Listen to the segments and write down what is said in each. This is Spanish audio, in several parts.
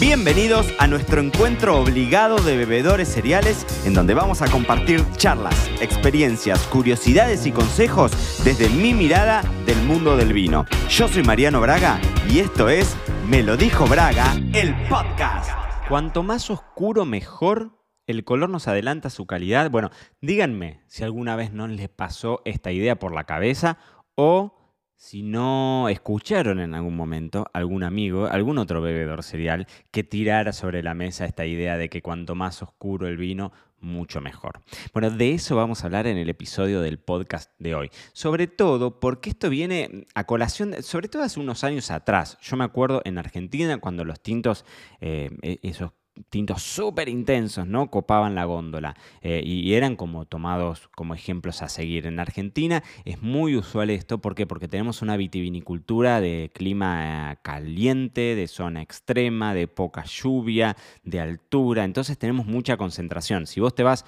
Bienvenidos a nuestro encuentro obligado de bebedores cereales en donde vamos a compartir charlas, experiencias, curiosidades y consejos desde mi mirada del mundo del vino. Yo soy Mariano Braga y esto es Me lo dijo Braga, el podcast. Cuanto más oscuro mejor, el color nos adelanta su calidad. Bueno, díganme si alguna vez no les pasó esta idea por la cabeza o si no escucharon en algún momento algún amigo, algún otro bebedor cereal que tirara sobre la mesa esta idea de que cuanto más oscuro el vino, mucho mejor. Bueno, de eso vamos a hablar en el episodio del podcast de hoy. Sobre todo porque esto viene a colación, sobre todo hace unos años atrás. Yo me acuerdo en Argentina cuando los tintos, eh, e-, esos tintos súper intensos, ¿no? Copaban la góndola eh, y eran como tomados como ejemplos a seguir. En Argentina es muy usual esto, ¿por qué? Porque tenemos una vitivinicultura de clima caliente, de zona extrema, de poca lluvia, de altura, entonces tenemos mucha concentración. Si vos te vas,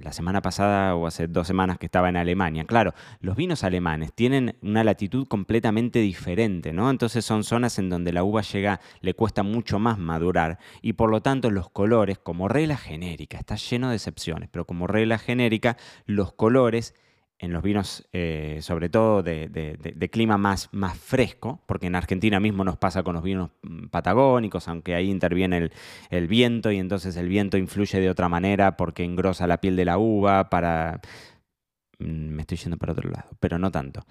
la semana pasada o hace dos semanas que estaba en Alemania. Claro, los vinos alemanes tienen una latitud completamente diferente, ¿no? Entonces son zonas en donde la uva llega, le cuesta mucho más madurar y por lo tanto los colores, como regla genérica, está lleno de excepciones, pero como regla genérica, los colores en los vinos, eh, sobre todo de, clima más, más, fresco, porque en Argentina mismo nos pasa con los vinos mm, patagónicos, aunque ahí interviene el, viento y entonces el viento influye de otra manera porque engrosa la piel de la uva para... Mm, me estoy yendo para otro lado, pero no tanto.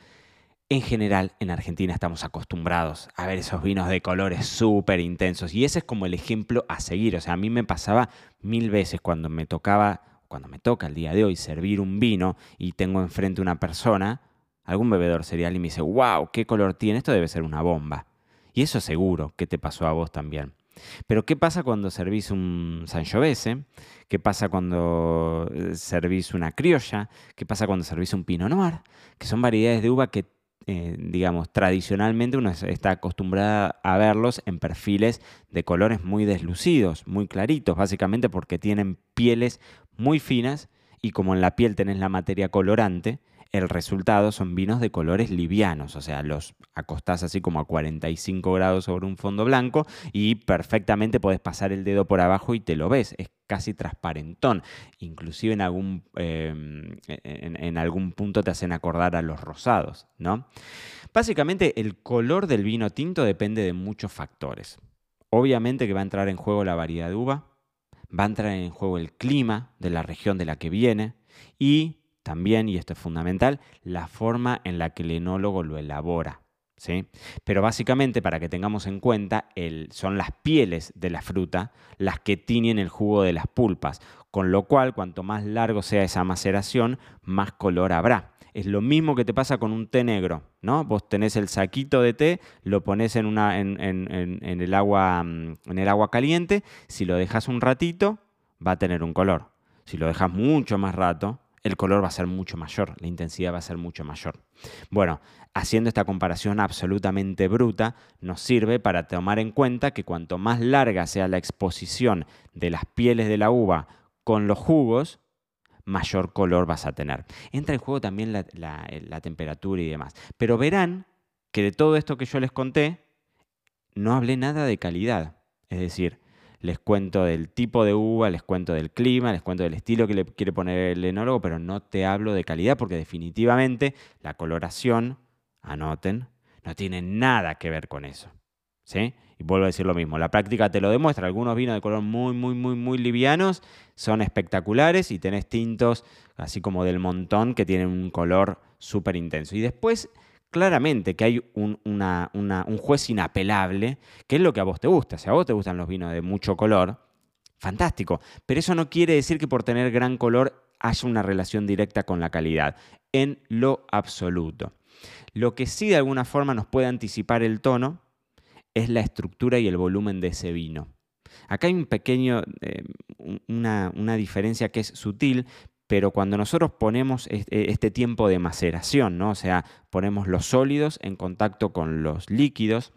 En general, en Argentina estamos acostumbrados a ver esos vinos de colores súper intensos y ese es como el ejemplo a seguir. O sea, a mí me pasaba mil veces cuando me tocaba cuando me toca el día de hoy servir un vino y tengo enfrente una persona, algún bebedor cereal y me dice, wow, qué color tiene, esto debe ser una bomba. Y eso seguro que te pasó a vos también. Pero ¿qué pasa cuando servís un Sangiovese? ¿Qué pasa cuando eh, servís una criolla? ¿Qué pasa cuando servís un Pinot Noir? Que son variedades de uva que eh, digamos, tradicionalmente uno está acostumbrada a verlos en perfiles de colores muy deslucidos, muy claritos, básicamente porque tienen pieles muy finas y como en la piel tenés la materia colorante, el resultado son vinos de colores livianos, o sea, los acostás así como a 45 grados sobre un fondo blanco y perfectamente podés pasar el dedo por abajo y te lo ves, es casi transparentón, inclusive en algún, em, en, algún punto te hacen acordar a los rosados, ¿no? Básicamente el color del vino tinto depende de muchos factores. Obviamente que va a entrar en juego la variedad de uva, va a entrar en juego el clima de la región de la que viene y también, y esto es fundamental, la forma en la que el enólogo lo elabora. ¿sí? Pero básicamente, para que tengamos en cuenta, son las pieles de la fruta las que tiñen el jugo de las pulpas, con lo cual, cuanto más largo sea esa maceración, más color habrá. Es lo mismo que te pasa con un té negro, ¿no? Vos tenés el saquito de té, lo pones en, en, el agua, mm, en el agua caliente, si lo dejas un ratito, va a tener un color. Si lo dejas mucho más rato, el color va a ser mucho mayor, la intensidad va a ser mucho mayor. Bueno, haciendo esta comparación absolutamente bruta, nos sirve para tomar en cuenta que cuanto más larga sea la exposición de las pieles de la uva con los jugos, mayor color vas a tener. Entra en juego también la, la temperatura y demás. Pero verán que de todo esto que yo les conté, no hablé nada de calidad. Es decir, les cuento del tipo de uva, les cuento del clima, les cuento del estilo que le quiere poner el enólogo, pero no te hablo de calidad porque definitivamente la coloración, anoten, no tiene nada que ver con eso. ¿Sí? Y vuelvo a decir lo mismo, la práctica te lo demuestra. Algunos vinos de color muy, muy, muy, muy livianos son espectaculares y tenés tintos así como del montón que tienen un color súper intenso. Y después claramente que hay un, juez inapelable, que es lo que a vos te gusta. Si a vos te gustan los vinos de mucho color, fantástico. Pero eso no quiere decir que por tener gran color haya una relación directa con la calidad, en lo absoluto. Lo que sí de alguna forma nos puede anticipar el tono es la estructura y el volumen de ese vino. Acá hay un pequeño, eh, una, una diferencia que es sutil, pero cuando nosotros ponemos eh, este tiempo de maceración, ¿no? o sea, ponemos los sólidos en contacto con los líquidos,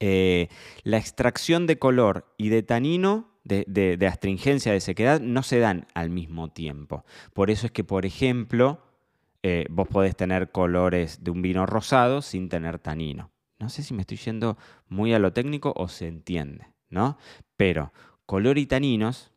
eh, la extracción de color y de tanino, de, astringencia, de sequedad, no se dan al mismo tiempo. Por eso es que, por ejemplo, vos podés tener colores de un vino rosado sin tener tanino. No sé si me estoy yendo muy a lo técnico o se entiende. ¿no? Pero color y taninos,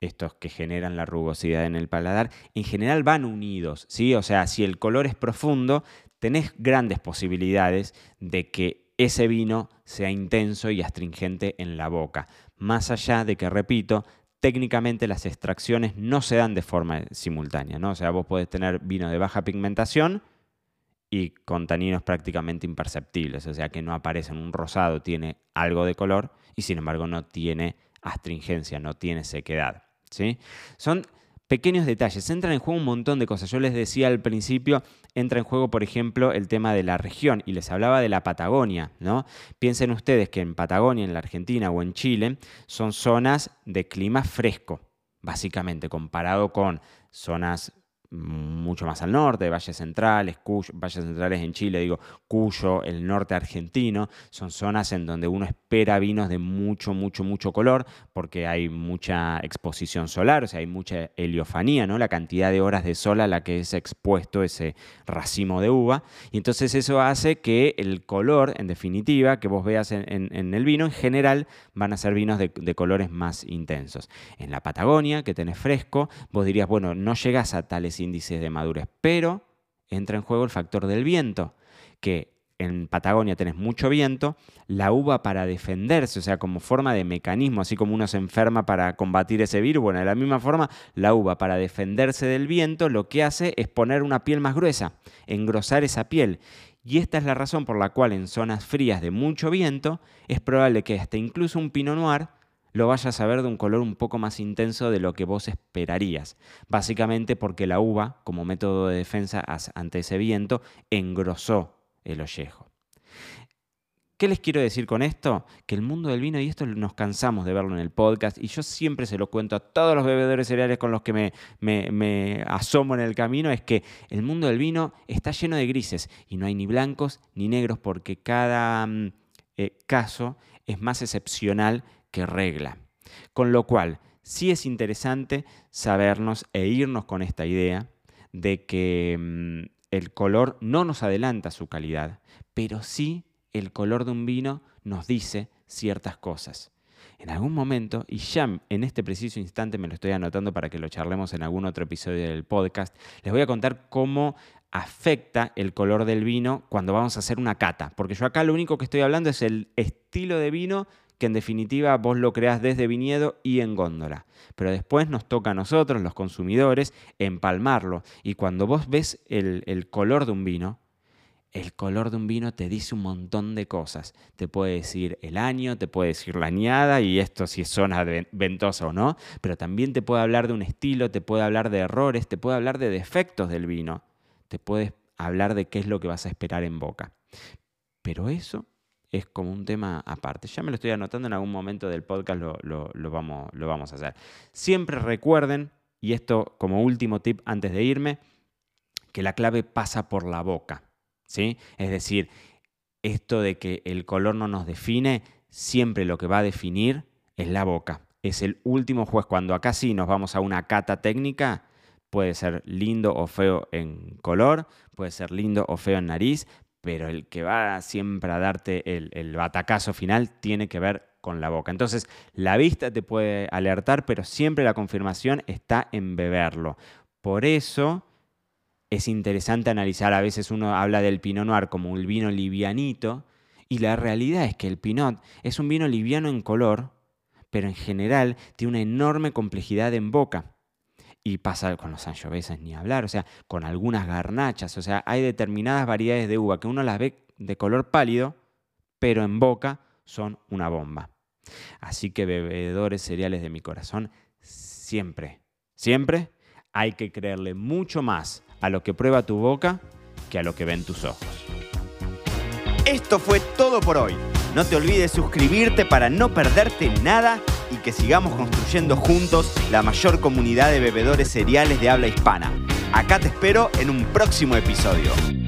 estos que generan la rugosidad en el paladar, en general van unidos, ¿sí? O sea, si el color es profundo, tenés grandes posibilidades de que ese vino sea intenso y astringente en la boca. Más allá de que, repito, técnicamente las extracciones no se dan de forma simultánea, ¿no? O sea, vos podés tener vino de baja pigmentación y con taninos prácticamente imperceptibles, o sea que no aparece en un rosado, tiene algo de color y sin embargo no tiene astringencia, no tiene sequedad. ¿sí? Son pequeños detalles, entran en juego un montón de cosas. Yo les decía al principio, entra en juego, por ejemplo, el tema de la región y les hablaba de la Patagonia, ¿no? Piensen ustedes que en Patagonia, en la Argentina o en Chile, son zonas de clima fresco, básicamente, comparado con zonas mucho más al norte, valles centrales, valles centrales en Chile, digo, Cuyo, el norte argentino, son zonas en donde uno espera vinos de mucho, mucho, mucho color, porque hay mucha exposición solar, o sea, hay mucha heliofanía, ¿no? La cantidad de horas de sol a la que es expuesto ese racimo de uva, y entonces eso hace que el color, en definitiva, que vos veas en, el vino, en general, van a ser vinos de, colores más intensos. En la Patagonia, que tenés fresco, vos dirías, bueno, no llegas a tales índices de madurez, pero entra en juego el factor del viento, que en Patagonia tenés mucho viento, la uva para defenderse, o sea, como forma de mecanismo, así como uno se enferma para combatir ese virus, bueno, de la misma forma, la uva para defenderse del viento lo que hace es poner una piel más gruesa, engrosar esa piel. Y esta es la razón por la cual en zonas frías de mucho viento es probable que hasta incluso un Pinot Noir lo vayas a ver de un color un poco más intenso de lo que vos esperarías. Básicamente porque la uva, como método de defensa ante ese viento, engrosó el ollejo. ¿Qué les quiero decir con esto? Que el mundo del vino, y esto nos cansamos de verlo en el podcast, y yo siempre se lo cuento a todos los bebedores cereales con los que me, me, asomo en el camino, es que el mundo del vino está lleno de grises, y no hay ni blancos ni negros, porque cada mm, eh, caso es más excepcional que regla. Con lo cual, sí es interesante sabernos e irnos con esta idea de que mm, el color no nos adelanta su calidad, pero sí el color de un vino nos dice ciertas cosas. En algún momento, y ya en este preciso instante me lo estoy anotando para que lo charlemos en algún otro episodio del podcast, les voy a contar cómo afecta el color del vino cuando vamos a hacer una cata. Porque yo acá lo único que estoy hablando es el estilo de vino que en definitiva vos lo creás desde viñedo y en góndola. Pero después nos toca a nosotros, los consumidores, empalmarlo. Y cuando vos ves el, color de un vino, el color de un vino te dice un montón de cosas. Te puede decir el año, te puede decir la añada y esto si es zona ventosa o no, pero también te puede hablar de un estilo, te puede hablar de errores, te puede hablar de defectos del vino, te puede hablar de qué es lo que vas a esperar en boca. Pero eso es como un tema aparte. Ya me lo estoy anotando, en algún momento del podcast lo, vamos, lo vamos a hacer. Siempre recuerden, y esto como último tip antes de irme, que la clave pasa por la boca. ¿sí? Es decir, esto de que el color no nos define, siempre lo que va a definir es la boca. Es el último juez. Cuando acá sí nos vamos a una cata técnica, puede ser lindo o feo en color, puede ser lindo o feo en nariz, pero el que va siempre a darte el, batacazo final tiene que ver con la boca. Entonces, la vista te puede alertar, pero siempre la confirmación está en beberlo. Por eso es interesante analizar, a veces uno habla del Pinot Noir como un vino livianito, y la realidad es que el Pinot es un vino liviano en color, pero en general tiene una enorme complejidad en boca. Y pasa con los anchoveses ni hablar, o sea, con algunas garnachas, o sea, hay determinadas variedades de uva que uno las ve de color pálido, pero en boca son una bomba. Así que bebedores cereales de mi corazón, siempre, siempre hay que creerle mucho más a lo que prueba tu boca que a lo que ven tus ojos. Esto fue todo por hoy. No te olvides suscribirte para no perderte nada que sigamos construyendo juntos la mayor comunidad de bebedores cereales de habla hispana. Acá te espero en un próximo episodio.